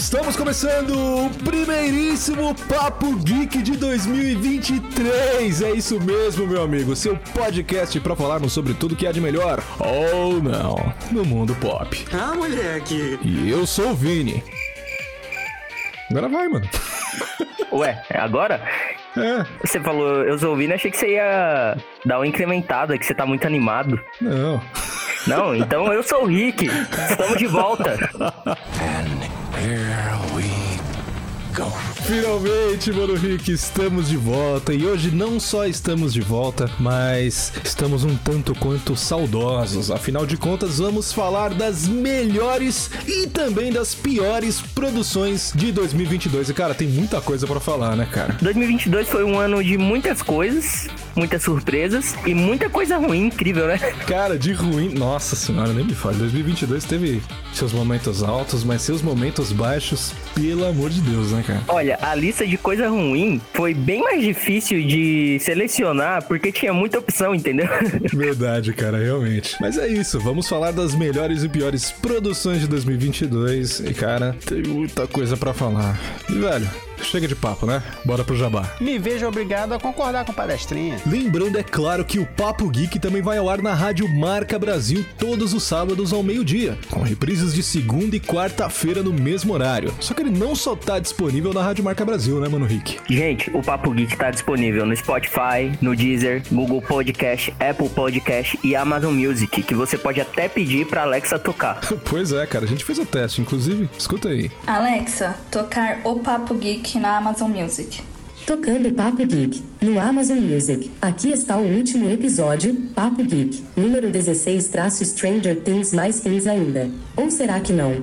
Estamos começando o primeiríssimo Papo Geek de 2023. É isso mesmo, meu amigo. Seu podcast para falarmos sobre tudo que há de melhor ou não no mundo pop. Ah, moleque. E eu sou o Vini. Agora vai, mano. Ué, é agora? É, Você falou, eu sou ouvindo, achei que você ia dar uma incrementada, que você tá muito animado. não. Não, então eu sou o Rick. Estamos de volta. Finalmente, mano Rick, estamos de volta. E hoje não só estamos de volta, mas estamos um tanto quanto saudosos. Afinal de contas, vamos falar das melhores e também das piores produções de 2022. E cara, tem muita coisa pra falar, né, cara? 2022 foi um ano de muitas coisas, muitas surpresas e muita coisa ruim, incrível, né? Cara, de ruim, nossa senhora, nem me fale. 2022 teve seus momentos altos, mas seus momentos baixos, pelo amor de Deus, né, cara? Olha, a lista de coisa ruim foi bem mais difícil de selecionar porque tinha muita opção, entendeu? Verdade, cara, realmente. Mas é isso, vamos falar das melhores e piores produções de 2022. E, cara, tem muita coisa pra falar. E, velho, chega de papo, né? Bora pro jabá. Me vejo obrigado a concordar com palestrinha. Lembrando, é claro, que o Papo Geek também vai ao ar na Rádio Marca Brasil todos os sábados ao meio-dia, com reprises de segunda e quarta-feira no mesmo horário. Só que ele não só tá disponível na Rádio Marca Brasil, né, mano Rick? Gente, o Papo Geek tá disponível no Spotify, no Deezer, Google Podcast, Apple Podcast e Amazon Music, que você pode até pedir pra Alexa tocar. Pois é, cara, a gente fez o teste, inclusive. Escuta aí. Alexa, tocar O Papo Geek na Amazon Music. Tocando Papo Geek no Amazon Music. Aqui está o último episódio, Papo Geek, número 16 traço Stranger Things mais Things ainda. Ou será que não?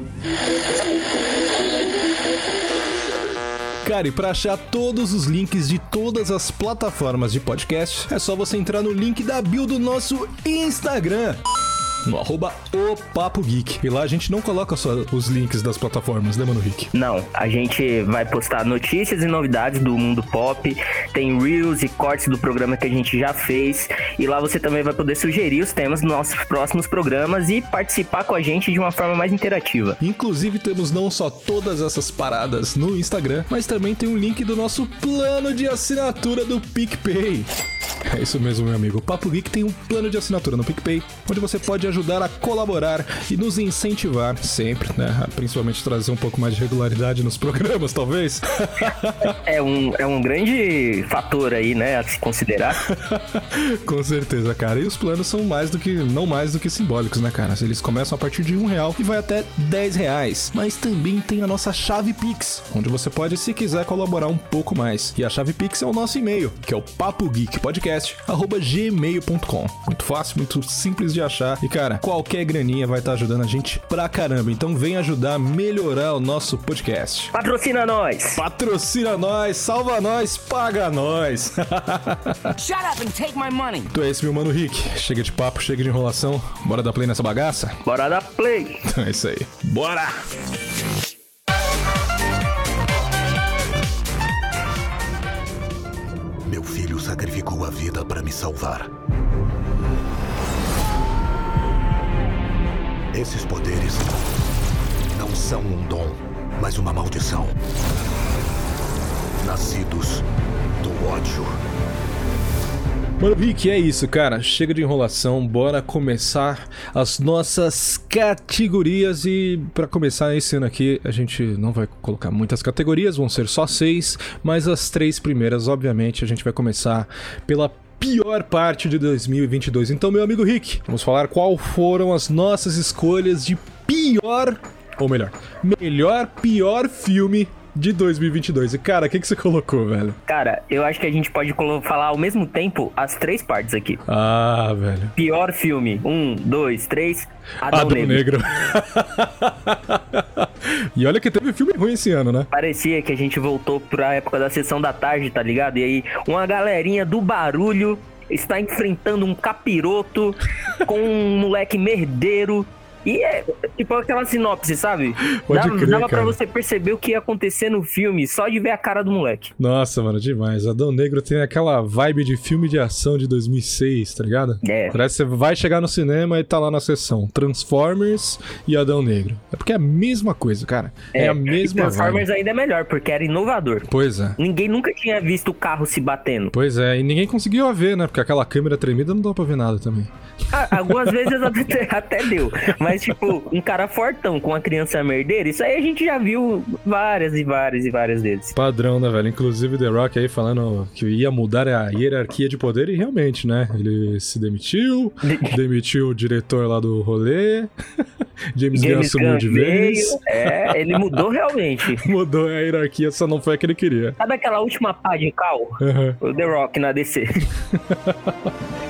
Cara, e pra achar todos os links de todas as plataformas de podcast, é só você entrar no link da bio do nosso Instagram. No arroba o Papo Geek. E lá a gente não coloca só os links das plataformas, né, mano Rick? Não, a gente vai postar notícias e novidades do mundo pop, tem reels e cortes do programa que a gente já fez, e lá você também vai poder sugerir os temas dos nossos próximos programas e participar com a gente de uma forma mais interativa. Inclusive temos não só todas essas paradas no Instagram, mas também tem um link do nosso plano de assinatura do PicPay. É isso mesmo, meu amigo. O Papo Geek tem um plano de assinatura no PicPay, onde você pode ajudar a colaborar e nos incentivar sempre, né? Principalmente trazer um pouco mais de regularidade nos programas, talvez. É um, é um grande fator aí, né, a se considerar. Com certeza, cara. E os planos são mais do que, não mais do que simbólicos, né, cara? Eles começam a partir de um real e vai até 10 reais. Mas também tem a nossa chave Pix, onde você pode, se quiser, colaborar um pouco mais. E a chave Pix é o nosso e-mail, que é o papogeekpodcast.gmail.com. Muito fácil, muito simples de achar. E, cara, qualquer graninha vai estar ajudando a gente pra caramba. Então vem ajudar a melhorar o nosso podcast. Patrocina nós! Patrocina nós, salva nós, paga nós. Shut up and take my money. Então é esse, meu mano Rick. Chega de papo, chega de enrolação. Bora dar play nessa bagaça? Bora dar play! Então é isso aí. Bora! Meu filho sacrificou a vida para me salvar. Esses poderes não são um dom, mas uma maldição. Nascidos do ódio. Mano Rick, é isso, cara. Chega de enrolação, bora começar as nossas categorias. E pra começar esse ano aqui, a gente não vai colocar muitas categorias, vão ser só seis, mas as três primeiras, obviamente, a gente vai começar pela pior parte de 2022. Então, meu amigo Rick, vamos falar qual foram as nossas escolhas de pior, ou melhor, melhor pior filme de 2022. E cara, o que, que você colocou, velho? Cara, eu acho que a gente pode falar ao mesmo tempo as três partes aqui. Ah, velho. Pior filme. Um, dois, três. Adão, Adão Negro. Negro. e olha que teve filme ruim esse ano, né? Parecia que a gente voltou pra época da sessão da tarde, tá ligado? E aí, uma galerinha do barulho está enfrentando um capiroto com um moleque merdeiro E é tipo aquela sinopse, sabe? Pode Dá- crer, dava pra cara. você perceber o que ia acontecer no filme só de ver a cara do moleque. Nossa, mano, demais. Adão Negro tem aquela vibe de filme de ação de 2006, tá ligado? É. Parece que você vai chegar no cinema e tá lá na sessão Transformers e Adão Negro. É porque é a mesma coisa, cara. É, a E mesma Transformers vibe. ainda é melhor, porque era inovador. Pois é. Ninguém nunca tinha visto o carro se batendo. Pois é, e ninguém conseguiu ver, né? Porque aquela câmera tremida não dá pra ver nada também. Ah, algumas vezes até, até deu. Mas, tipo, um cara fortão com uma criança merdeira, isso aí a gente já viu várias e várias e várias vezes. Padrão, né, velho? Inclusive The Rock aí falando que ia mudar a hierarquia de poder e realmente, né? Ele se demitiu, demitiu o diretor lá do rolê, James, Gunn assumiu de veio, vez, É, ele mudou realmente. mudou a hierarquia, só não foi a que ele queria. Sabe aquela última pá de cal? Aham. O The Rock na DC.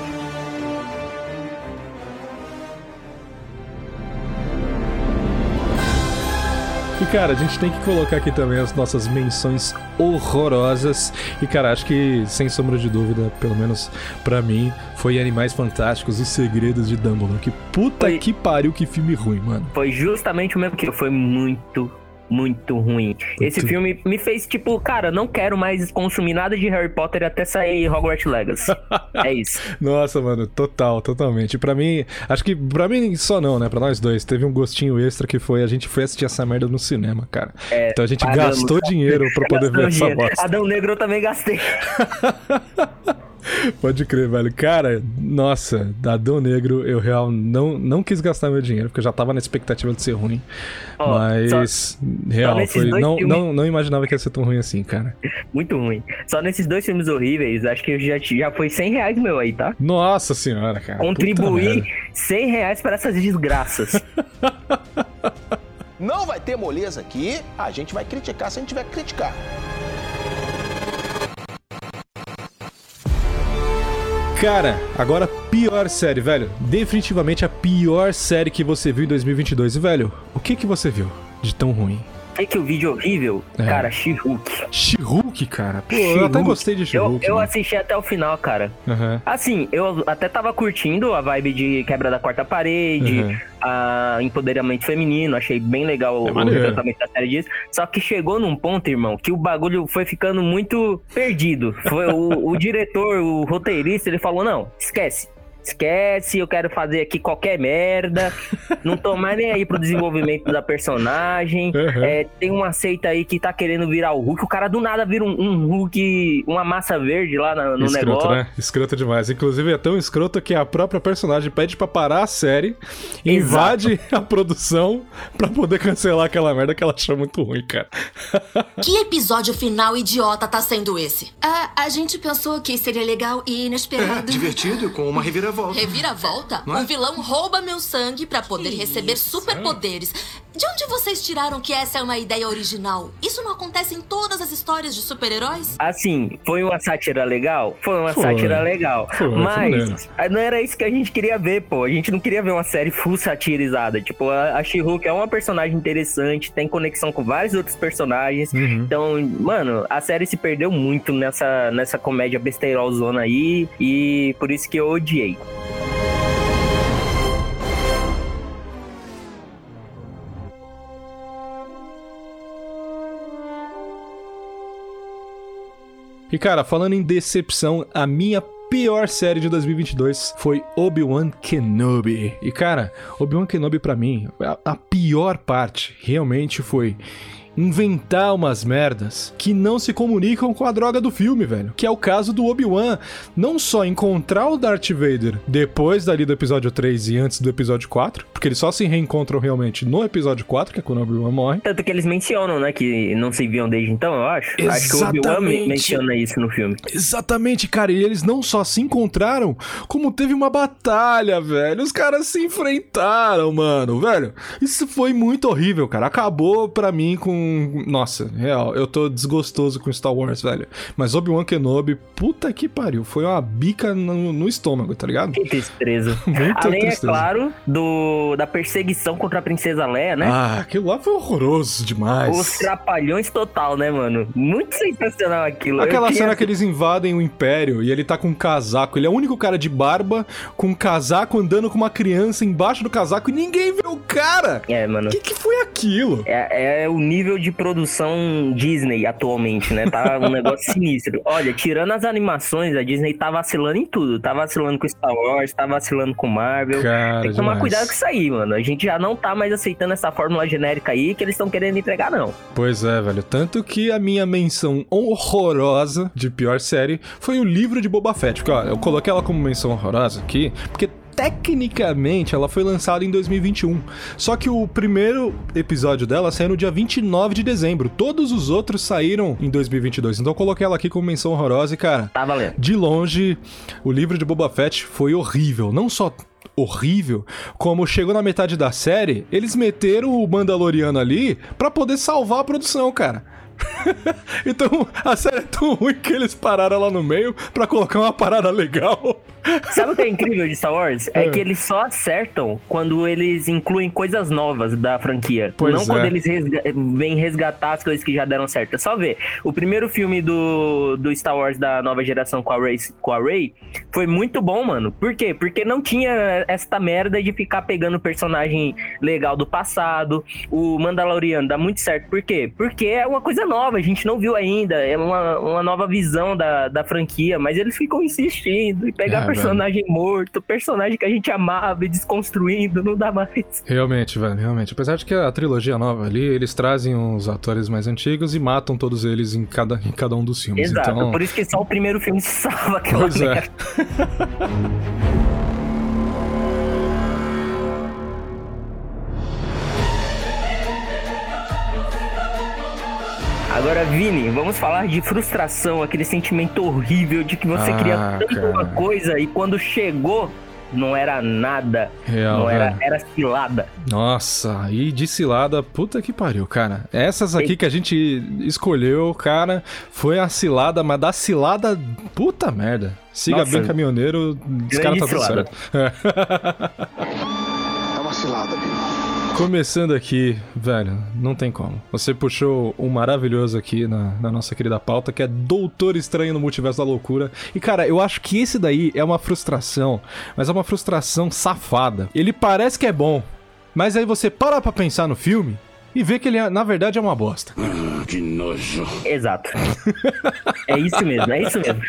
E cara, a gente tem que colocar aqui também as nossas menções horrorosas. E cara, acho que sem sombra de dúvida, pelo menos pra mim, foi Animais Fantásticos, Os Segredos de Dumbledore. Que puta Foi- que pariu, que filme ruim, mano. Foi justamente o mesmo que foi muito, muito ruim. Esse Muito. filme me fez, tipo, cara, não quero mais consumir nada de Harry Potter até sair Hogwarts Legacy. é isso. Nossa, mano, total, totalmente. Pra mim, acho que pra mim só não, né? Pra nós dois, teve um gostinho extra que foi a gente foi assistir essa merda no cinema, cara. então a gente pagamos. gastou dinheiro pra poder ver Gastou essa dinheiro. bosta. Adão Negro eu também gastei. Pode crer, velho. Cara, nossa, da Adão Negro eu real não, não quis gastar meu dinheiro, porque eu já tava na expectativa de ser ruim. Ó, Mas, real, nesses foi. Não, filmes- não, não imaginava que ia ser tão ruim assim, cara. Muito ruim. Só nesses dois filmes horríveis, acho que já, já foi 100 reais meu aí, tá? Nossa senhora, cara. Contribuir merda. 100 reais para essas desgraças. Não vai ter moleza aqui, a gente vai criticar se a gente tiver que criticar. Cara, agora pior série, velho. Definitivamente a pior série que você viu em 2022. E, velho, o que que você viu de tão ruim? Sei que o vídeo horrível, É. cara, She-Hulk. She-Hulk, cara. Pô, eu até gostei de Eu, She-Hulk. eu né? assisti até o final, cara. Aham. Assim, eu até tava curtindo a vibe de quebra da quarta parede, Uhum. a empoderamento feminino, achei bem legal É o maneiro. retratamento da série disso. Só que chegou num ponto, irmão, que o bagulho foi ficando muito perdido. Foi o, o diretor, o roteirista, ele falou: não, esquece. Esquece, eu quero fazer aqui qualquer merda. Não tô mais nem aí pro desenvolvimento da personagem. Uhum. É, tem uma seita aí que tá querendo virar o Hulk. O cara do nada vira um, um Hulk, uma massa verde lá na- no escroto, negócio. né? Escroto demais. Inclusive é tão escroto que a própria personagem pede pra parar a série, invade a produção pra poder cancelar aquela merda que ela achou muito ruim, cara. Que episódio final idiota tá sendo esse? Ah, a gente pensou que seria legal e inesperado. Divertido, com uma reviravolta. Reviravolta? Não é? Um vilão rouba meu sangue pra poder receber superpoderes. De onde vocês tiraram que essa é uma ideia original? Isso não acontece em todas as histórias de super-heróis? Assim, foi uma sátira legal? Foi uma Foi. sátira legal. Foi, foi mas ah, não era isso que a gente queria ver, pô. A gente não queria ver uma série full satirizada. Tipo, a, a She-Hulk é uma personagem interessante, tem conexão com vários outros personagens. Uhum. Então, mano, a série se perdeu muito nessa, nessa comédia besteirolzona aí. E por isso que eu odiei. E cara, falando em decepção, a minha pior série de 2022 foi Obi-Wan Kenobi. E cara, Obi-Wan Kenobi pra mim, a, a pior parte realmente foi inventar umas merdas que não se comunicam com a droga do filme, velho. Que é o caso do Obi-Wan não só encontrar o Darth Vader depois dali do episódio 3 e antes do episódio 4, porque eles só se reencontram realmente no episódio 4, que é quando o Obi-Wan morre. Tanto que eles mencionam, né, que não se viam desde então, eu acho. Acho que o Obi-Wan Exatamente. men- menciona isso no filme. Exatamente, cara. E eles não só se encontraram, como teve uma batalha, velho. Os caras se enfrentaram, mano, velho. Isso foi muito horrível, cara. Acabou pra mim com. Nossa, real, eu tô desgostoso com Star Wars, velho. Mas Obi-Wan Kenobi, puta que pariu. Foi uma bica no, no estômago, tá ligado? Que tristeza. Muita Além, tristeza. é claro, do do, da perseguição contra a Princesa Leia, né? Ah, aquilo lá foi horroroso demais. Os trapalhões total, né, mano? Muito sensacional aquilo. Aquela cena que eles invadem o Império e ele tá com um casaco. Ele é o único cara de barba com um casaco andando com uma criança embaixo do casaco e ninguém vê o cara. É, mano. O que, que foi aquilo? É, é o nível de produção Disney atualmente, né? Tá um negócio sinistro. Olha, tirando as animações, a Disney tá vacilando em tudo. Tá vacilando com Star Wars, tá vacilando com Marvel. Cara, Tem que tomar demais. cuidado com isso aí, mano. A gente já não tá mais aceitando essa fórmula genérica aí que eles estão querendo entregar, não. Pois é, velho. Tanto que a minha menção horrorosa de pior série foi o livro de Boba Fett. Porque, ó, eu coloquei ela como menção horrorosa aqui, porque tecnicamente ela foi lançada em 2021. Só que o primeiro episódio dela saiu no dia 29 de dezembro. Todos os outros saíram em 2022. Então eu coloquei ela aqui como menção horrorosa e, cara, Tá valendo. de longe, o livro de Boba Fett foi horrível. Não só horrível, como chegou na metade da série, eles meteram o Mandaloriano ali pra poder salvar a produção, cara. então a série é tão ruim que eles pararam lá no meio pra colocar uma parada legal. Sabe o que é incrível de Star Wars? É, É. que eles só acertam quando eles incluem coisas novas da franquia. Pois não é. quando eles resga vêm resgatar as coisas que já deram certo. É só ver. O primeiro filme do, do Star Wars da nova geração com a, Rey, com a Rey foi muito bom, mano. Por quê? Porque não tinha esta merda de ficar pegando personagem legal do passado. O Mandaloriano dá muito certo. Por quê? Porque é uma coisa nova, a gente não viu ainda. É uma, uma nova visão da, da franquia. Mas eles ficam insistindo e pegar É, velho. personagem morto, personagem que a gente amava e desconstruindo, não dá mais. Realmente, velho, realmente. Apesar de que a trilogia nova ali, eles trazem os atores mais antigos e matam todos eles em cada, em cada um dos filmes. Exato, Então, por isso que só o primeiro filme salva aquela Pois é. Agora, Vini, vamos falar de frustração, aquele sentimento horrível de que você Ah, queria tanto cara. uma coisa e quando chegou, não era nada. Real, não era, velho. era cilada. Nossa, e de cilada, puta que pariu, cara. Essas aqui que a gente escolheu, cara, foi a cilada, mas da cilada, puta merda. Siga Nossa, bem caminhoneiro, os caras tá tudo certo. É uma cilada, Vini. Começando aqui, velho, não tem como. Você puxou um maravilhoso aqui na, na nossa querida pauta, que é Doutor Estranho no Multiverso da Loucura. E, cara, eu acho que esse daí é uma frustração, mas é uma frustração safada. Ele parece que é bom, mas aí você para pra pensar no filme e vê que ele, é- na verdade, é uma bosta. Exato. é isso mesmo, é isso mesmo.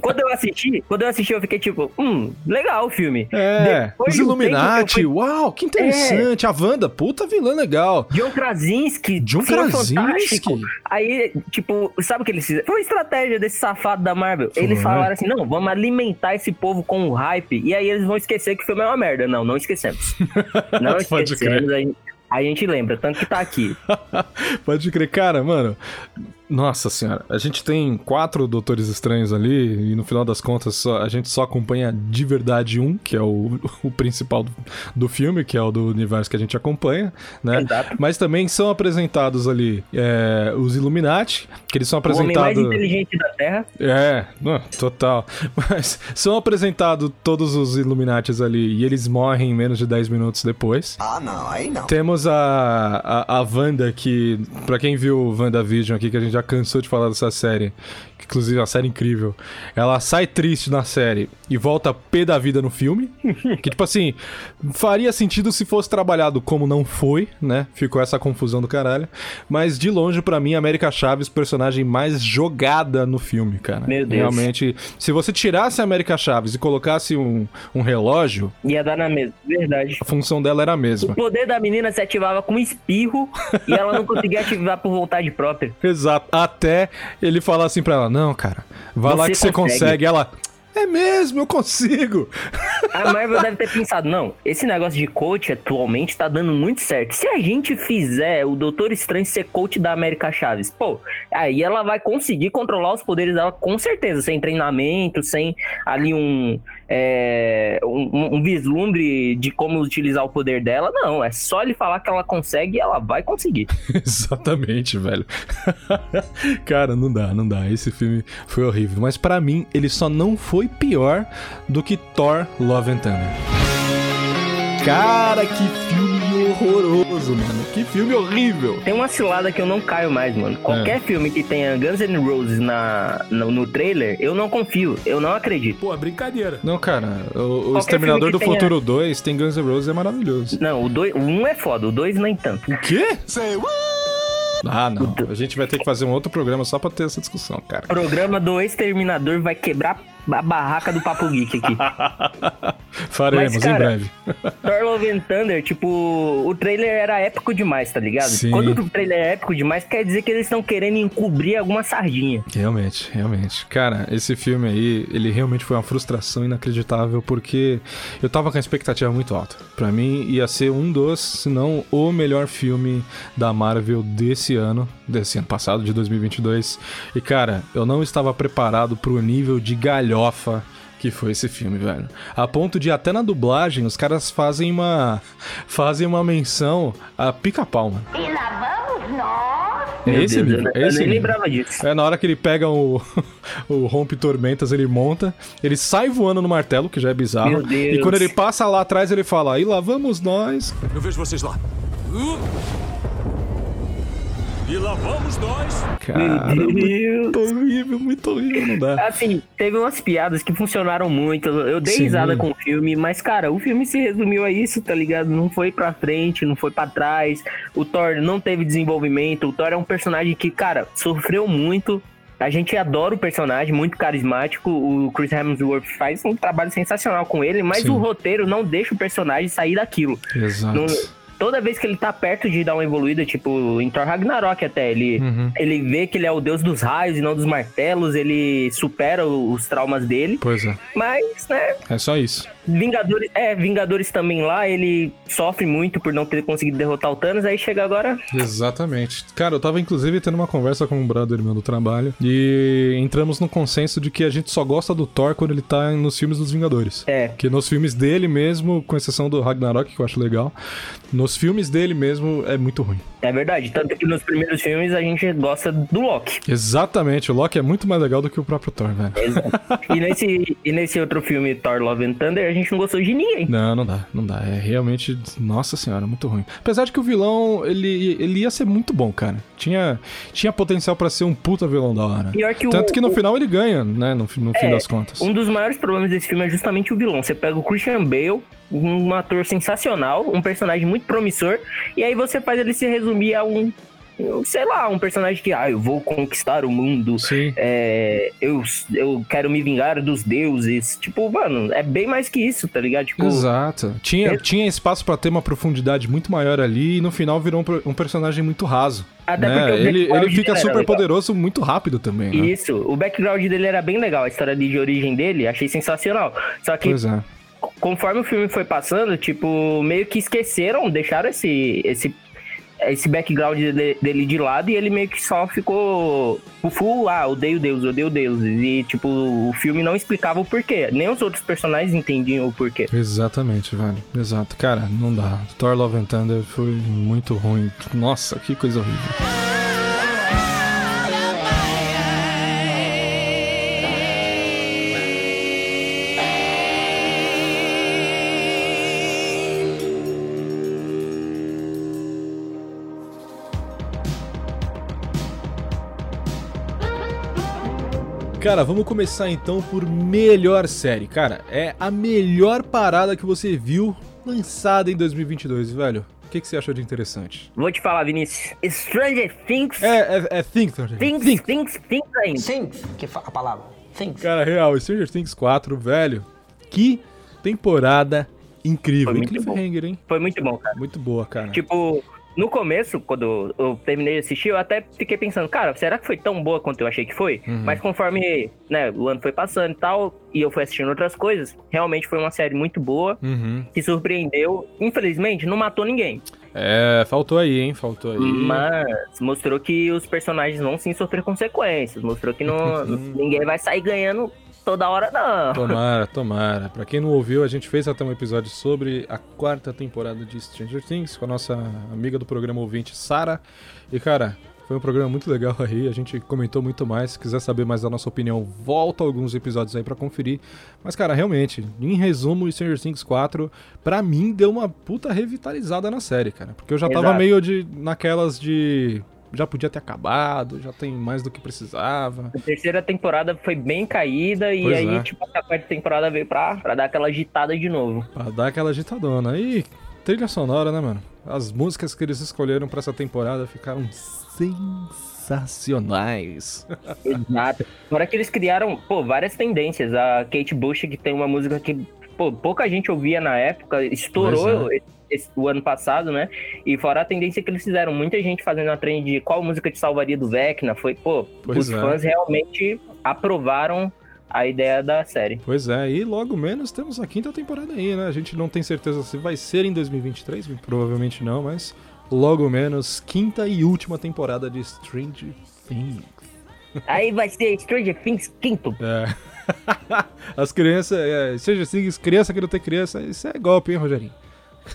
Quando eu assisti, quando eu assisti, eu fiquei tipo, hum, legal o filme. É, Depois os um Illuminati, fui- uau, que interessante. A Wanda, puta vilã legal. John Krasinski, John Krasinski. Aí, tipo, sabe o que eles fizeram? Foi uma estratégia desse safado da Marvel. Eles falaram assim: não, vamos alimentar esse povo com o hype. E aí eles vão esquecer que o filme é uma merda. Não, não esquecemos. Não Pode esquecemos. A gente, a gente lembra, tanto que tá aqui. Pode crer, cara, mano. Nossa senhora, a gente tem quatro Doutores Estranhos ali, e no final das contas só- a gente só acompanha de verdade um, que é o, o principal do, do filme, que é o do universo que a gente acompanha, né? Exato. Mas também são apresentados ali é, os Illuminati, que eles são O homem mais apresentados. inteligente da Terra. É, não, total. Mas são apresentados todos os Illuminatis ali e eles morrem em menos de 10 minutos depois. Ah, não, aí não. Temos a, a, a Wanda, que, pra quem viu WandaVision aqui, que a gente já cansou de falar dessa série, que inclusive é uma série incrível, ela sai triste na série e volta pé da vida no filme. que, tipo assim, faria sentido se fosse trabalhado como não foi, né? Ficou essa confusão do caralho. Mas de longe, pra mim, a América Chaves, personagem mais jogada no filme, cara. Meu Deus. Realmente, se você tirasse a América Chaves e colocasse um, um relógio, Ia dar na mesma. Verdade. a função dela era a O mesma. poder da menina se ativava com um espirro e ela não conseguia ativar por vontade própria. Exato. Até ele falar assim pra ela: Não, cara, vai lá Você que você consegue." consegue. Ela. É mesmo, eu consigo. A Marvel deve ter pensado, não, esse negócio de coach atualmente tá dando muito certo. Se a gente fizer o Doutor Estranho ser coach da América Chaves, pô, aí ela vai conseguir controlar os poderes dela com certeza, sem treinamento, sem ali um, é, um, um vislumbre de como utilizar o poder dela. Não, é só ele falar que ela consegue e ela vai conseguir. Exatamente, velho. Cara, não dá, não dá. Esse filme foi horrível. Mas pra mim, ele só não foi pior do que Thor Love and Thunder. Cara, que filme horroroso, mano. Que filme horrível. Tem uma cilada que eu não caio mais, mano. Qualquer É. filme que tenha Guns N' Roses na, no, no trailer, eu não confio. Eu não acredito. Pô, é brincadeira. Não, cara, o, o Exterminador do tenha- Futuro 2 tem Guns N' Roses é maravilhoso. Não, o, dois, o um é foda, o dois nem tanto. O quê? Ah, não. A gente vai ter que fazer um outro programa só pra ter essa discussão, cara. O programa do Exterminador vai quebrar a barraca do Papo Geek aqui. Faremos Mas, cara, em breve. Thor Love and Thunder, tipo, o trailer era épico demais, tá ligado? Sim. Quando o trailer é épico demais, quer dizer que eles estão querendo encobrir alguma sardinha. Realmente, realmente. Cara, esse filme aí, ele realmente foi uma frustração inacreditável porque eu tava com a expectativa muito alta. Pra mim, ia ser um dos, se não o melhor filme da Marvel desse ano, desse ano passado, de 2022. E, cara, eu não estava preparado pro nível de galhofa que foi esse filme, velho. A ponto de até na dublagem os caras fazem uma fazem uma menção a pica-pau, mano. E lá vamos nós. É Meu esse Deus, nível, eu, é eu esse nem lembrava disso. É na hora que ele pega o, o Rompe Tormentas, ele monta, ele sai voando no martelo, que já é bizarro. Meu Deus. E quando ele passa lá atrás, ele fala: E lá vamos nós. Eu vejo vocês lá. Uh. E lá vamos nós. Cara, muito horrível, muito horrível, não dá. Assim, teve umas piadas que funcionaram muito. Eu dei Sim. risada com o filme, mas, cara, o filme se resumiu a isso, tá ligado? Não foi pra frente, não foi pra trás. O Thor não teve desenvolvimento. O Thor é um personagem que, cara, sofreu muito. A gente adora o personagem, muito carismático. O Chris Hemsworth faz um trabalho sensacional com ele, mas Sim. o roteiro não deixa o personagem sair daquilo. Exato. Não- toda vez que ele tá perto de dar uma evoluída, tipo, em Thor Ragnarok até, ele, Uhum. ele vê que ele é o deus dos raios e não dos martelos, ele supera os traumas dele. Pois é, Mas, né, é só isso. Vingadores, é, Vingadores também lá, ele sofre muito por não ter conseguido derrotar o Thanos, aí chega agora. Exatamente. Cara, eu tava inclusive tendo uma conversa com um brother meu do trabalho e entramos no consenso de que a gente só gosta do Thor quando ele tá nos filmes dos Vingadores. É. Que nos filmes dele mesmo, com exceção do Ragnarok, que eu acho legal, nos filmes dele mesmo é muito ruim. É verdade, tanto que nos primeiros filmes a gente gosta do Loki. Exatamente, o Loki é muito mais legal do que o próprio Thor, velho. e, nesse, e nesse outro filme, Thor Love and Thunder, a gente não gostou de ninguém. Não, não dá, não dá. É realmente, nossa senhora, muito ruim. Apesar de que o vilão, ele, ele ia ser muito bom, cara. Tinha, tinha potencial pra ser um puta vilão da hora. Que o- Tanto que no o- final ele ganha, né, no, no fim É, das contas. Um dos maiores problemas desse filme é justamente o vilão. Você pega o Christian Bale, um ator sensacional, um personagem muito promissor, e aí você faz ele se resumir a um. Sei lá, um personagem que, ah, eu vou conquistar o mundo, Sim. é, eu, eu quero me vingar dos deuses. Tipo, mano, é bem mais que isso, tá ligado? Tipo, Exato. Tinha, É- tinha espaço pra ter uma profundidade muito maior ali e no final virou um, um personagem muito raso. Até né? porque ele, ele fica super poderoso muito rápido também, né? Isso, o background dele era bem legal, a história de origem dele, achei sensacional. Só que Pois é. conforme o filme foi passando, tipo, meio que esqueceram, deixaram esse esse esse background dele, de lado e ele meio que só ficou full, ah, odeio Deus, odeio deuses. E, tipo, o filme não explicava o porquê. Nem os outros personagens entendiam o porquê. Exatamente, velho. Exato. Cara, não dá. Thor Love and Thunder foi muito ruim. Nossa, que coisa horrível. Cara, vamos começar então por melhor série. Cara, é a melhor parada que você viu lançada em 2022, velho. O que, que você achou de interessante? Vou te falar, Vinícius. Stranger Things. É, é, é Think, Think. Things, Think. Things, Things ainda. Think, que a palavra. Think. Cara, real, Stranger Things 4, velho. Que temporada incrível. Foi muito bom. Hein? Foi muito bom, cara. Muito boa, cara. Tipo, no começo, quando eu terminei de assistir, eu até fiquei pensando, cara, será que foi tão boa quanto eu achei que foi? Uhum. Mas conforme né, o ano foi passando e tal, e eu fui assistindo outras coisas, realmente foi uma série muito boa, Uhum. que surpreendeu. Infelizmente, não matou ninguém. É, faltou aí, hein? Faltou aí. Mas mostrou que os personagens vão sim sofrer consequências. Mostrou que não, ninguém vai sair ganhando toda hora, não. Tomara, tomara. Pra quem não ouviu, a gente fez até um episódio sobre a quarta temporada de Stranger Things com a nossa amiga do programa ouvinte, Sara. E, cara, Foi um programa muito legal aí, a gente comentou muito mais. Se quiser saber mais da nossa opinião, volta alguns episódios aí para conferir. Mas, cara, realmente, em resumo, Stranger Things 4, pra mim, deu uma puta revitalizada na série, cara. Porque eu já tava Exato. meio de naquelas de. Já podia ter acabado, já tem mais do que precisava. A terceira temporada foi bem caída e Pois aí, é. tipo, a quarta temporada veio pra, pra dar aquela agitada de novo. Pra dar aquela agitadona. E trilha sonora, né, mano? As músicas que eles escolheram pra essa temporada ficaram sensacionais. Exato. Fora que eles criaram, pô, várias tendências. A Kate Bush, que tem uma música que, pô, pouca gente ouvia na época, estourou Pois esse- o ano passado, né? E fora a tendência que eles fizeram, muita gente fazendo a trend de qual música te salvaria do Vecna, foi, pô, Pois os é. fãs realmente aprovaram a ideia da série. Pois é, e logo menos temos a quinta temporada aí, né? A gente não tem certeza se vai ser em 2023, provavelmente não, mas logo menos quinta e última temporada de Stranger Things. Aí vai ser Stranger Things quinto. É. As crianças, é, Stranger Things, criança que não tem criança, isso é golpe, hein, Rogerinho?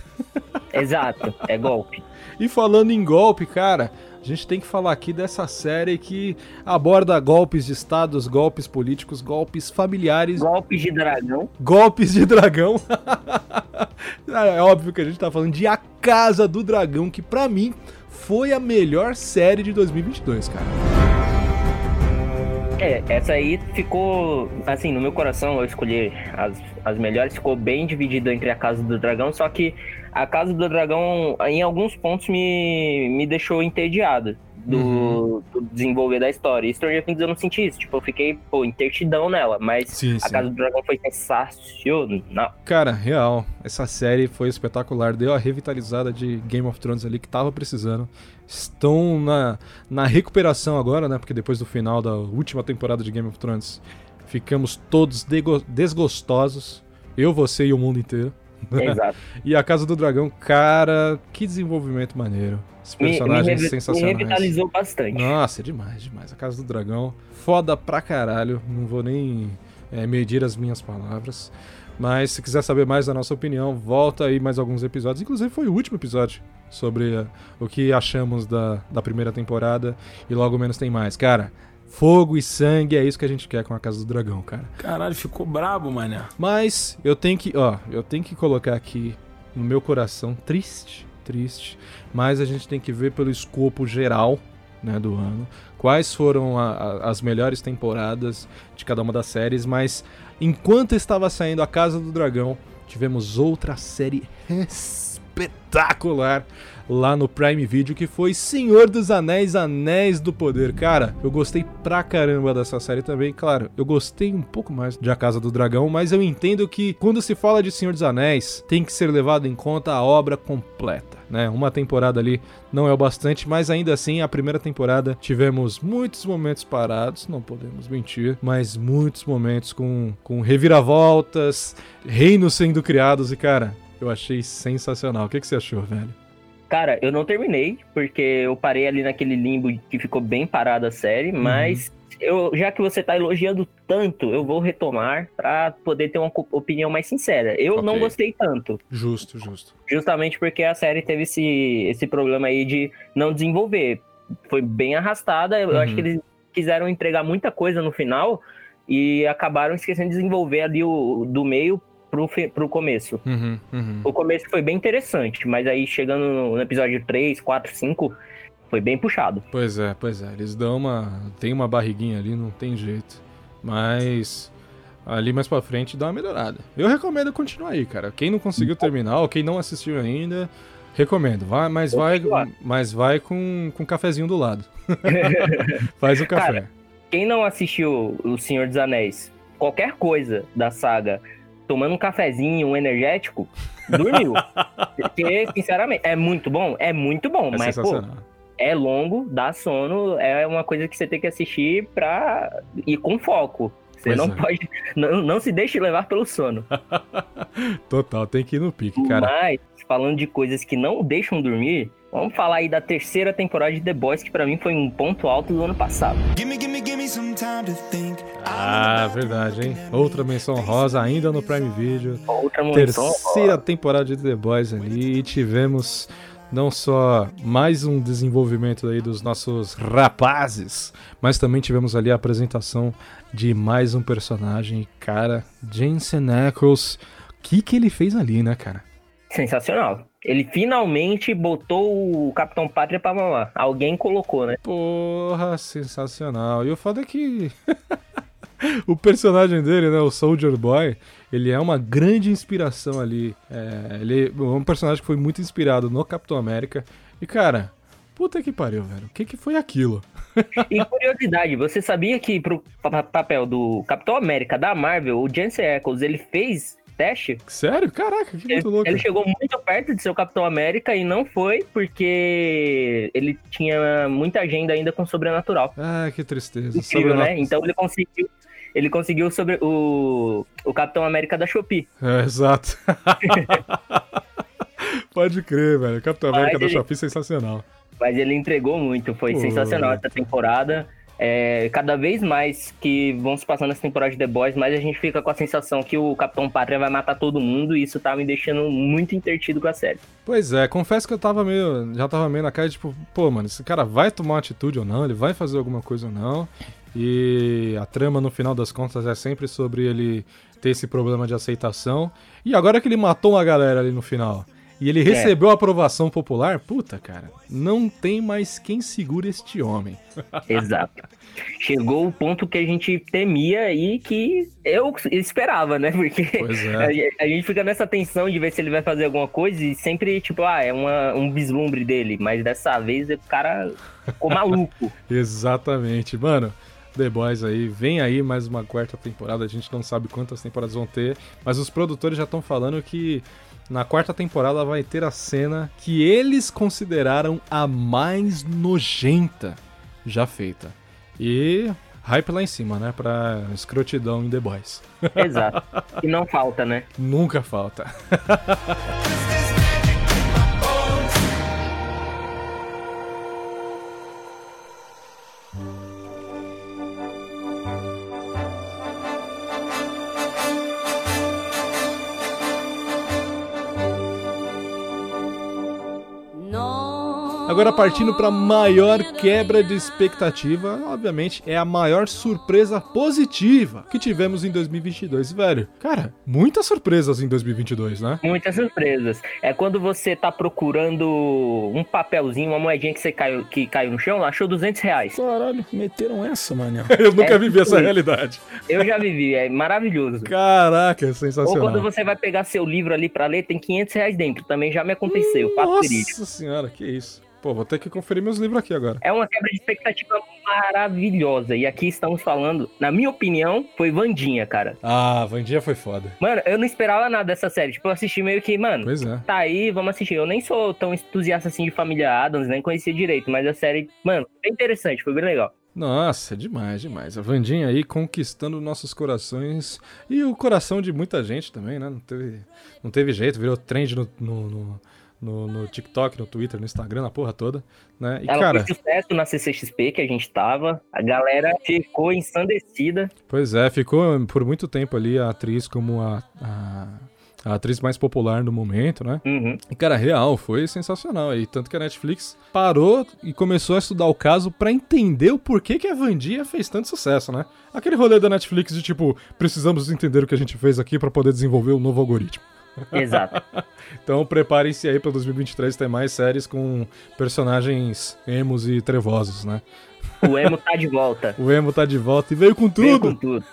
Exato, é golpe. E falando em golpe, cara, a gente tem que falar aqui dessa série que aborda golpes de estados, golpes políticos, golpes familiares, Golpes de dragão. golpes de dragão. é óbvio que a gente tá falando de A Casa do Dragão, que pra mim foi a melhor série de 2022, cara. É, essa aí ficou, assim, no meu coração eu escolhi as, as melhores, ficou bem dividido entre a Casa do Dragão, só que a Casa do Dragão, em alguns pontos, me, me deixou entediado do, Uhum. do desenvolver da história. E Stranger Things eu não senti isso, tipo, eu fiquei, pô, intertidão nela, mas Sim, a sim. Casa do Dragão foi sensacional. Cara, real, essa série foi espetacular, deu a revitalizada de Game of Thrones ali que tava precisando. Estão na, na recuperação agora, né? Porque depois do final da última temporada de Game of Thrones, ficamos todos desgostosos. Eu, você e o mundo inteiro. Exato. E a Casa do Dragão, cara, que desenvolvimento maneiro. Os Me, me, personagens revi- me sensacionais. revitalizou bastante. Nossa, é demais, demais. A Casa do Dragão, foda pra caralho. Não vou nem é, medir as minhas palavras. Mas se quiser saber mais da nossa opinião, volta aí mais alguns episódios. Inclusive foi o último episódio sobre eh, o que achamos da, da primeira temporada. E logo menos tem mais. Cara, fogo e sangue é isso que a gente quer com a Casa do Dragão, cara. Caralho, ficou brabo, mané. Mas eu tenho que, ó, eu tenho que colocar aqui no meu coração triste, triste, mas a gente tem que ver pelo escopo geral, né, do ano, quais foram a- a- as melhores temporadas de cada uma das séries, mas enquanto estava saindo A Casa do Dragão, tivemos outra série espetacular lá no Prime Video que foi Senhor dos Anéis, Anéis do Poder. Cara, eu gostei pra caramba dessa série também. Claro, eu gostei um pouco mais de A Casa do Dragão, mas eu entendo que quando se fala de Senhor dos Anéis, tem que ser levado em conta a obra completa, né? Uma temporada ali não é o bastante, mas ainda assim, a primeira temporada tivemos muitos momentos parados, não podemos mentir, mas muitos momentos com, com reviravoltas, reinos sendo criados e, cara, eu achei sensacional. O que, que você achou, velho? Cara, eu não terminei, porque eu parei ali naquele limbo que ficou bem parada a série, Uhum. mas eu, já que você tá elogiando tanto, eu vou retomar pra poder ter uma opinião mais sincera. Eu Ok. não gostei tanto, Justo, justo. justamente porque a série teve esse, esse problema aí de não desenvolver. Foi bem arrastada, eu Uhum. acho que eles quiseram entregar muita coisa no final e acabaram esquecendo de desenvolver ali o do meio pro, pro começo. Uhum, uhum. O começo foi bem interessante, mas aí chegando no episódio 3, 4, 5, foi bem puxado. Pois é, pois é. Eles dão uma. Tem uma barriguinha ali, não tem jeito. Mas. Ali mais pra frente dá uma melhorada. Eu recomendo continuar aí, cara. Quem não conseguiu terminar ou quem não assistiu ainda, recomendo. Vai, mas vai, mas vai com, com um cafezinho do lado. Faz o café. Cara, Quem não assistiu O Senhor dos Anéis, qualquer coisa da saga, tomando um cafezinho, um energético, dormiu. Porque, sinceramente, é muito bom? É muito bom, é mas, pô, é longo, dá sono, é uma coisa que você tem que assistir pra ir com foco. Você Pois não é. pode. Não, não se deixe levar pelo sono. Total, tem que ir no pique, cara. Mas, falando de coisas que não deixam dormir, vamos falar aí da terceira temporada de The Boys, que pra mim foi um ponto alto do ano passado. Ah, verdade, hein? Outra menção rosa ainda no Prime Video. Outra menção Terceira temporada de The Boys ali e tivemos não só mais um desenvolvimento aí dos nossos rapazes, mas também tivemos ali a apresentação de mais um personagem, cara, Jensen Ackles. O que que ele fez ali, né, cara? Sensacional. Ele finalmente botou o Capitão Pátria pra mamar. Alguém colocou, né? Porra, sensacional. E o foda é que o personagem dele, né, o Soldier Boy, ele é uma grande inspiração ali. É, ele é um personagem que foi muito inspirado no Capitão América. E, cara, puta que pariu, velho. O que, que foi aquilo? E curiosidade, você sabia que pro papel do Capitão América da Marvel, o Jensen Ackles, ele fez teste? Sério? Caraca, que muito ele, louco. Ele chegou muito perto de ser o Capitão América e não foi porque ele tinha muita agenda ainda com Sobrenatural. Ah, que tristeza. Incrível, né? Então ele conseguiu ele conseguiu sobre o, o Capitão América da Shopee. É, exato. Pode crer, velho. Capitão Mas América ele... da Shopee sensacional. Mas ele entregou muito, foi Pô, sensacional essa temporada. É, cada vez mais que vão se passando essa temporada de The Boys, mais a gente fica com a sensação que o Capitão Pátria vai matar todo mundo e isso tá me deixando muito intertido com a série. Pois é, confesso que eu tava meio. Já tava meio na cara, tipo, pô, mano, esse cara vai tomar uma atitude ou não, ele vai fazer alguma coisa ou não. E a trama, no final das contas, é sempre sobre ele ter esse problema de aceitação. E agora que ele matou uma galera ali no final e ele é. recebeu a aprovação popular, puta, cara, não tem mais quem segura este homem. Exato. Chegou o ponto que a gente temia e que eu esperava, né? Porque é. a, gente fica nessa tensão de ver se ele vai fazer alguma coisa e sempre, tipo, ah, é uma, um vislumbre dele. Mas dessa vez o cara ficou maluco. Exatamente. Mano, The Boys aí. Vem aí mais uma quarta temporada. A gente não sabe quantas temporadas vão ter, mas os produtores já estão falando que na quarta temporada vai ter a cena que eles consideraram a mais nojenta já feita. E hype lá em cima, né? Pra escrotidão em The Boys. Exato. E não falta, né? Nunca falta. Agora partindo para maior quebra de expectativa, obviamente é a maior surpresa positiva que tivemos em 2022, velho. Cara, muitas surpresas em 2022, né? Muitas surpresas. É quando você tá procurando um papelzinho, uma moedinha que você caiu, que caiu no chão, achou 200 reais. Caralho, meteram essa, mano. Eu nunca é, vivi essa realidade. Eu já vivi, é maravilhoso. Caraca, é sensacional. Ou quando você vai pegar seu livro ali para ler, tem 500 reais dentro. Também já me aconteceu. Nossa senhora, que isso. Pô, vou ter que conferir meus livros aqui agora. É uma quebra de expectativa maravilhosa. E aqui estamos falando, na minha opinião, foi Vandinha, cara. Ah, Vandinha foi foda. Mano, eu não esperava nada dessa série. Tipo, eu assisti meio que, mano, pois é. tá aí, vamos assistir. Eu nem sou tão entusiasta assim de Família Adams, nem conhecia direito, mas a série, mano, bem interessante, foi bem legal. Nossa, demais, demais. A Vandinha aí conquistando nossos corações e o coração de muita gente também, né? Não teve, não teve jeito, virou trend no, no, no no, no, TikTok, no Twitter, no Instagram, na porra toda, né? E, Ela cara... foi sucesso na CCXP que a gente tava, a galera ficou ensandecida. Pois é, ficou por muito tempo ali a atriz como a, a, a atriz mais popular no momento, né? Uhum. E, cara, real, foi sensacional. E tanto que a Netflix parou e começou a estudar o caso para entender o porquê que a Vandia fez tanto sucesso, né? Aquele rolê da Netflix de tipo, precisamos entender o que a gente fez aqui para poder desenvolver um novo algoritmo. Exato. então preparem-se aí para 2023 ter mais séries com personagens emos e trevosos, né? O emo tá de volta. o emo tá de volta e veio com tudo. Veio com tudo.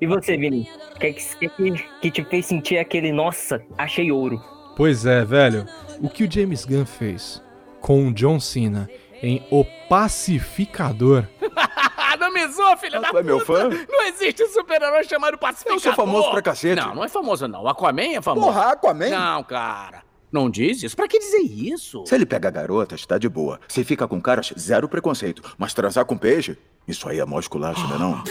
e você, Vini? O que, que, que, que te fez sentir aquele, nossa, achei ouro? Pois é, velho. O que o James Gunn fez com o John Cena em O Pacificador não me zoa, filha ah, da puta. é meu fã? Não existe super-herói chamado Pacificador. Eu sou famoso pra cacete. Não, não é famoso não. Aquaman é famoso. Porra, Aquaman? Não, cara. Não diz isso? Pra que dizer isso? Se ele pega garotas, tá de boa. Se fica com caras, zero preconceito. Mas transar com peixe, isso aí é mó esculacho, né não?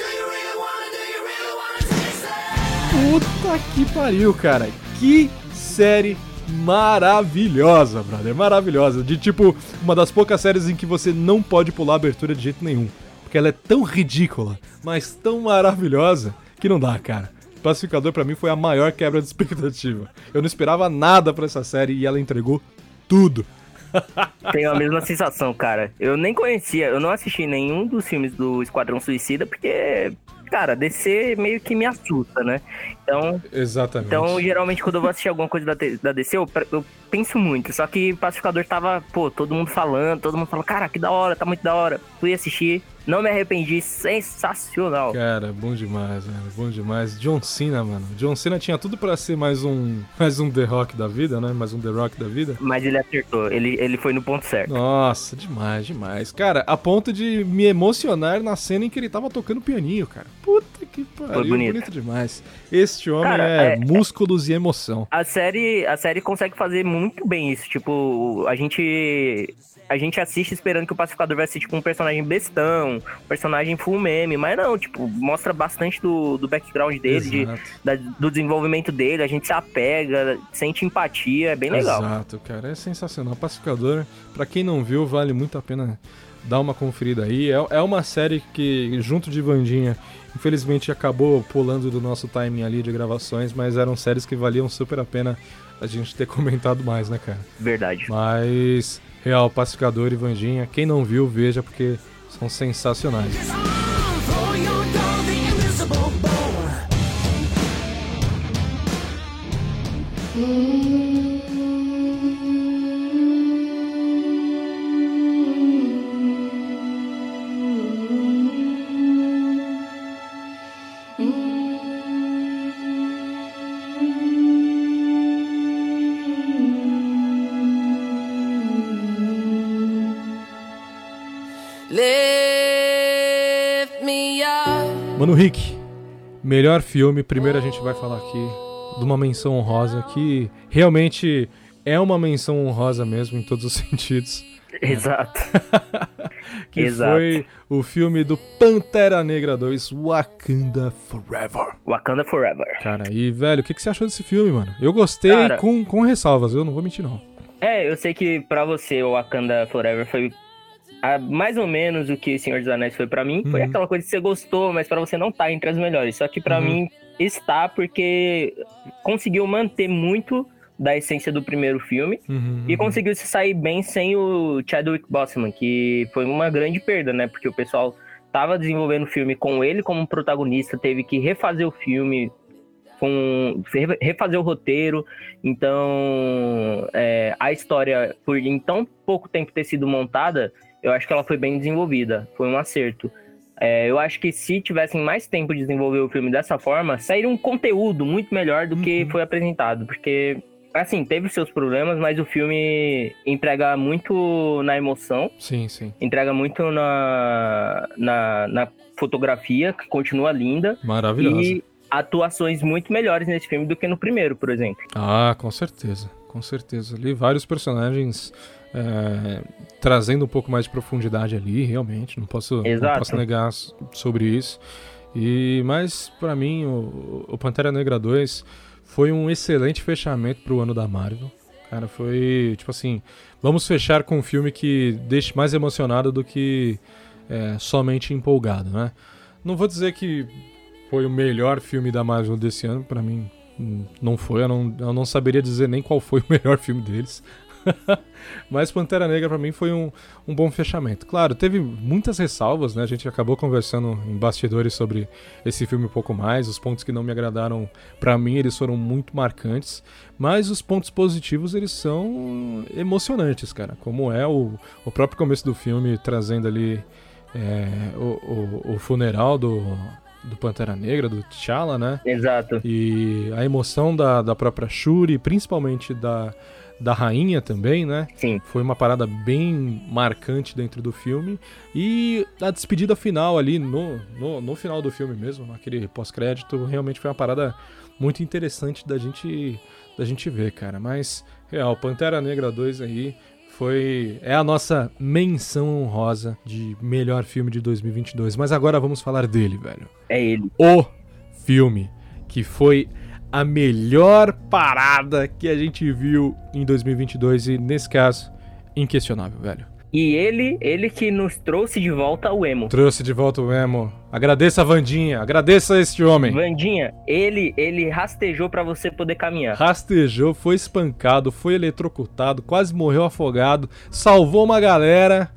Puta que pariu, cara. Que série maravilhosa, brother. Maravilhosa. De tipo, uma das poucas séries em que você não pode pular a abertura de jeito nenhum porque ela é tão ridícula, mas tão maravilhosa, que não dá, cara. Pacificador para mim foi a maior quebra de expectativa. Eu não esperava nada para essa série e ela entregou tudo. Tenho a mesma sensação, cara. Eu nem conhecia, eu não assisti nenhum dos filmes do Esquadrão Suicida, porque, cara, DC meio que me assusta, né? Então. Exatamente. Então, geralmente, quando eu vou assistir alguma coisa da, da DC, eu, eu penso muito. Só que Pacificador tava, pô, todo mundo falando, todo mundo falando, cara, que da hora, tá muito da hora. Fui assistir, não me arrependi, sensacional. Cara, bom demais, mano, bom demais. John Cena, mano. John Cena tinha tudo para ser mais um, mais um The Rock da vida, né? Mais um The Rock da vida. Mas ele acertou, ele, ele foi no ponto certo. Nossa, demais, demais. Cara, a ponto de me emocionar na cena em que ele tava tocando pianinho, cara. Puta que pariu, foi bonito. bonito demais. Este homem cara, é, é músculos e emoção. A série, a série consegue fazer muito bem isso. Tipo, a gente a gente assiste esperando que o pacificador vai ser tipo um personagem bestão, um personagem full meme, mas não, tipo, mostra bastante do, do background dele, de, da, do desenvolvimento dele, a gente se apega, sente empatia, é bem legal. Exato, cara, é sensacional. Pacificador, para quem não viu, vale muito a pena dar uma conferida aí. É, é uma série que, junto de Vandinha, infelizmente acabou pulando do nosso timing ali de gravações, mas eram séries que valiam super a pena a gente ter comentado mais, né, cara? Verdade. Mas Real, Pacificador e Vandinha. Quem não viu, veja porque são sensacionais. Mano Rick, melhor filme. Primeiro a gente vai falar aqui de uma menção honrosa que realmente é uma menção honrosa mesmo em todos os sentidos. Exato. que Exato. foi o filme do Pantera Negra 2, Wakanda Forever. Wakanda Forever. Cara, e velho, o que, que você achou desse filme, mano? Eu gostei Cara, com, com ressalvas, eu não vou mentir não. É, eu sei que pra você o Wakanda Forever foi mais ou menos o que Senhor dos Anéis foi para mim. Uhum. Foi aquela coisa que você gostou, mas para você não tá entre as melhores. Só que para uhum. mim está porque conseguiu manter muito da essência do primeiro filme uhum, e conseguiu se sair bem sem o Chadwick Boseman, que foi uma grande perda, né? Porque o pessoal tava desenvolvendo o filme com ele como protagonista, teve que refazer o filme com refazer o roteiro. Então, é, a história, por em tão pouco tempo ter sido montada, eu acho que ela foi bem desenvolvida, foi um acerto. É, eu acho que se tivessem mais tempo de desenvolver o filme dessa forma, sairia um conteúdo muito melhor do que uhum. foi apresentado, porque assim, teve seus problemas, mas o filme entrega muito na emoção. Sim, sim. Entrega muito na, na, na fotografia, que continua linda. Maravilhosa. E atuações muito melhores nesse filme do que no primeiro, por exemplo. Ah, com certeza. Com certeza. Ali vários personagens é, trazendo um pouco mais de profundidade ali, realmente. Não posso, não posso negar sobre isso. E mas para mim o, o, Pantera Negra 2 foi um excelente fechamento para o ano da Marvel. Cara, foi tipo assim, vamos fechar com um filme que deixe mais emocionado do que é, somente empolgado, né? Não vou dizer que foi o melhor filme da Marvel desse ano, para mim não foi, eu não, eu não saberia dizer nem qual foi o melhor filme deles. Mas Pantera Negra para mim foi um, um bom fechamento. Claro, teve muitas ressalvas, né? A gente acabou conversando em bastidores sobre esse filme um pouco mais. Os pontos que não me agradaram, para mim, eles foram muito marcantes. Mas os pontos positivos, eles são emocionantes, cara. Como é o, o próprio começo do filme, trazendo ali é, o, o, o funeral do, do Pantera Negra, do T'Challa, né? Exato. E a emoção da, da própria Shuri, principalmente da, da rainha também, né? Sim. Foi uma parada bem marcante dentro do filme. E a despedida final ali, no, no, no final do filme mesmo, naquele pós-crédito, realmente foi uma parada muito interessante da gente, da gente ver, cara. Mas, real, Pantera Negra 2 aí foi é a nossa menção honrosa de melhor filme de 2022. Mas agora vamos falar dele, velho. É ele. O filme que foi a melhor parada que a gente viu em 2022 e nesse caso, inquestionável, velho. E ele, ele que nos trouxe de volta o emo. Trouxe de volta o emo. Agradeça a Vandinha, agradeça a este homem. Vandinha, ele, ele rastejou para você poder caminhar. Rastejou, foi espancado, foi eletrocutado, quase morreu afogado, salvou uma galera,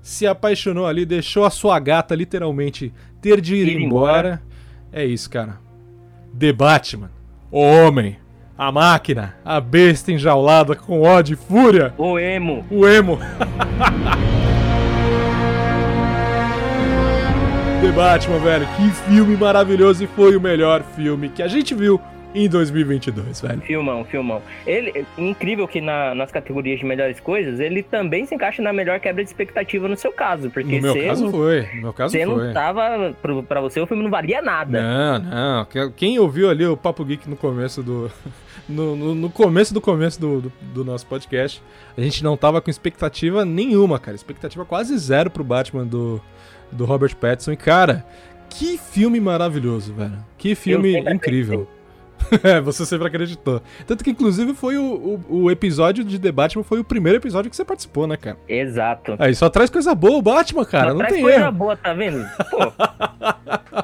se apaixonou ali, deixou a sua gata literalmente ter de ir, ir embora. embora. É isso, cara. The Batman, o homem, a máquina, a besta enjaulada com ódio e fúria. O emo. O emo. The Batman, velho. Que filme maravilhoso e foi o melhor filme que a gente viu em 2022, velho. Filmão, filmão. Ele, incrível que na, nas categorias de melhores coisas, ele também se encaixa na melhor quebra de expectativa no seu caso, porque no meu caso não, foi, no meu caso você foi. não tava, pra você o filme não valia nada. Não, não, quem ouviu ali o Papo Geek no começo do... No, no, no começo do começo do, do, do, nosso podcast, a gente não tava com expectativa nenhuma, cara. Expectativa quase zero pro Batman do, do Robert Pattinson. E, cara, que filme maravilhoso, velho. Que filme incrível. é, você sempre acreditou. Tanto que, inclusive, foi o, o, o, episódio de The Batman, foi o primeiro episódio que você participou, né, cara? Exato. Aí só traz coisa boa o Batman, cara. Só não traz tem coisa erro. boa, tá vendo? Pô,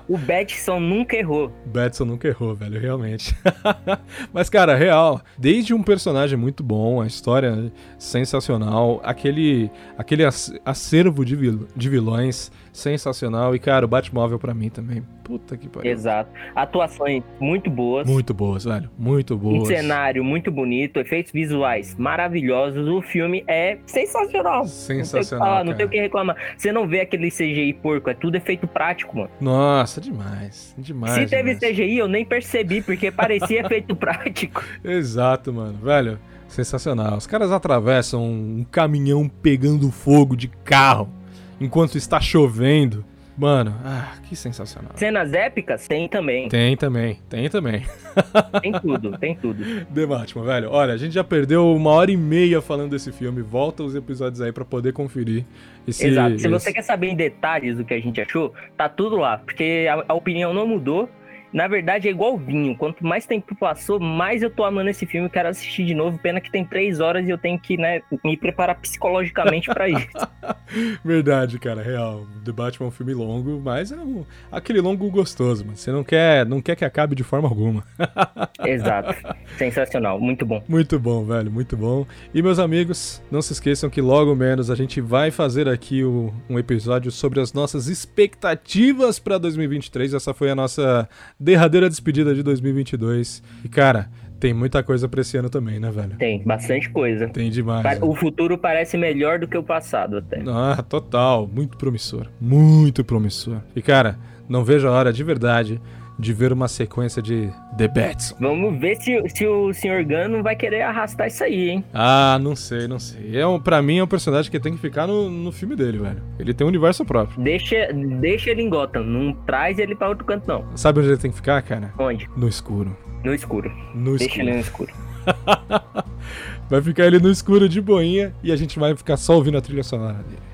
o Batson nunca errou. O Batson nunca errou, velho, realmente. Mas, cara, real, desde um personagem muito bom, a história sensacional, aquele, aquele acervo de, vil, de vilões sensacional. E, cara, o Batmóvel para mim também. Puta que pariu. Exato. Atuações muito boas. Muito boas, velho. Muito boas. Um cenário muito bonito, efeitos visuais maravilhosos. O filme é sensacional. Sensacional. Não tem o que, reclamar. Você não vê aquele CGI porco, é tudo efeito prático, mano. Nossa, demais. Demais. Se teve demais. CGI, eu nem percebi, porque parecia efeito prático. Exato, mano. Velho. Sensacional. Os caras atravessam um caminhão pegando fogo de carro enquanto está chovendo. Mano, ah, que sensacional. Cenas épicas? Tem também. Tem também, tem também. Tem tudo, tem tudo. The Batman, velho. Olha, a gente já perdeu uma hora e meia falando desse filme. Volta os episódios aí para poder conferir. Esse, Exato. Se esse... você quer saber em detalhes do que a gente achou, tá tudo lá. Porque a, a opinião não mudou na verdade, é igual vinho. Quanto mais tempo passou, mais eu tô amando esse filme. Quero assistir de novo. Pena que tem três horas e eu tenho que, né, me preparar psicologicamente para isso. verdade, cara, real. The Batman é um filme longo, mas é um, aquele longo gostoso, mano. Você não quer, não quer que acabe de forma alguma. Exato. Sensacional. Muito bom. Muito bom, velho. Muito bom. E, meus amigos, não se esqueçam que logo menos a gente vai fazer aqui o, um episódio sobre as nossas expectativas para 2023. Essa foi a nossa derradeira despedida de 2022. E, cara, tem muita coisa pra esse ano também, né, velho? Tem, bastante coisa. Tem demais. O futuro parece melhor do que o passado, até. Ah, total. Muito promissor. Muito promissor. E, cara, não vejo a hora de verdade de ver uma sequência de The Bats. Vamos ver se, se o Sr. Gunn não vai querer arrastar isso aí, hein? Ah, não sei, não sei. É um, pra mim é um personagem que tem que ficar no, no filme dele, velho. Ele tem um universo próprio. Deixa, deixa ele em Gotham, não traz ele pra outro canto, não. Sabe onde ele tem que ficar, cara? Onde? No escuro. No escuro. No deixa escuro. ele no escuro. vai ficar ele no escuro de boinha e a gente vai ficar só ouvindo a trilha sonora dele.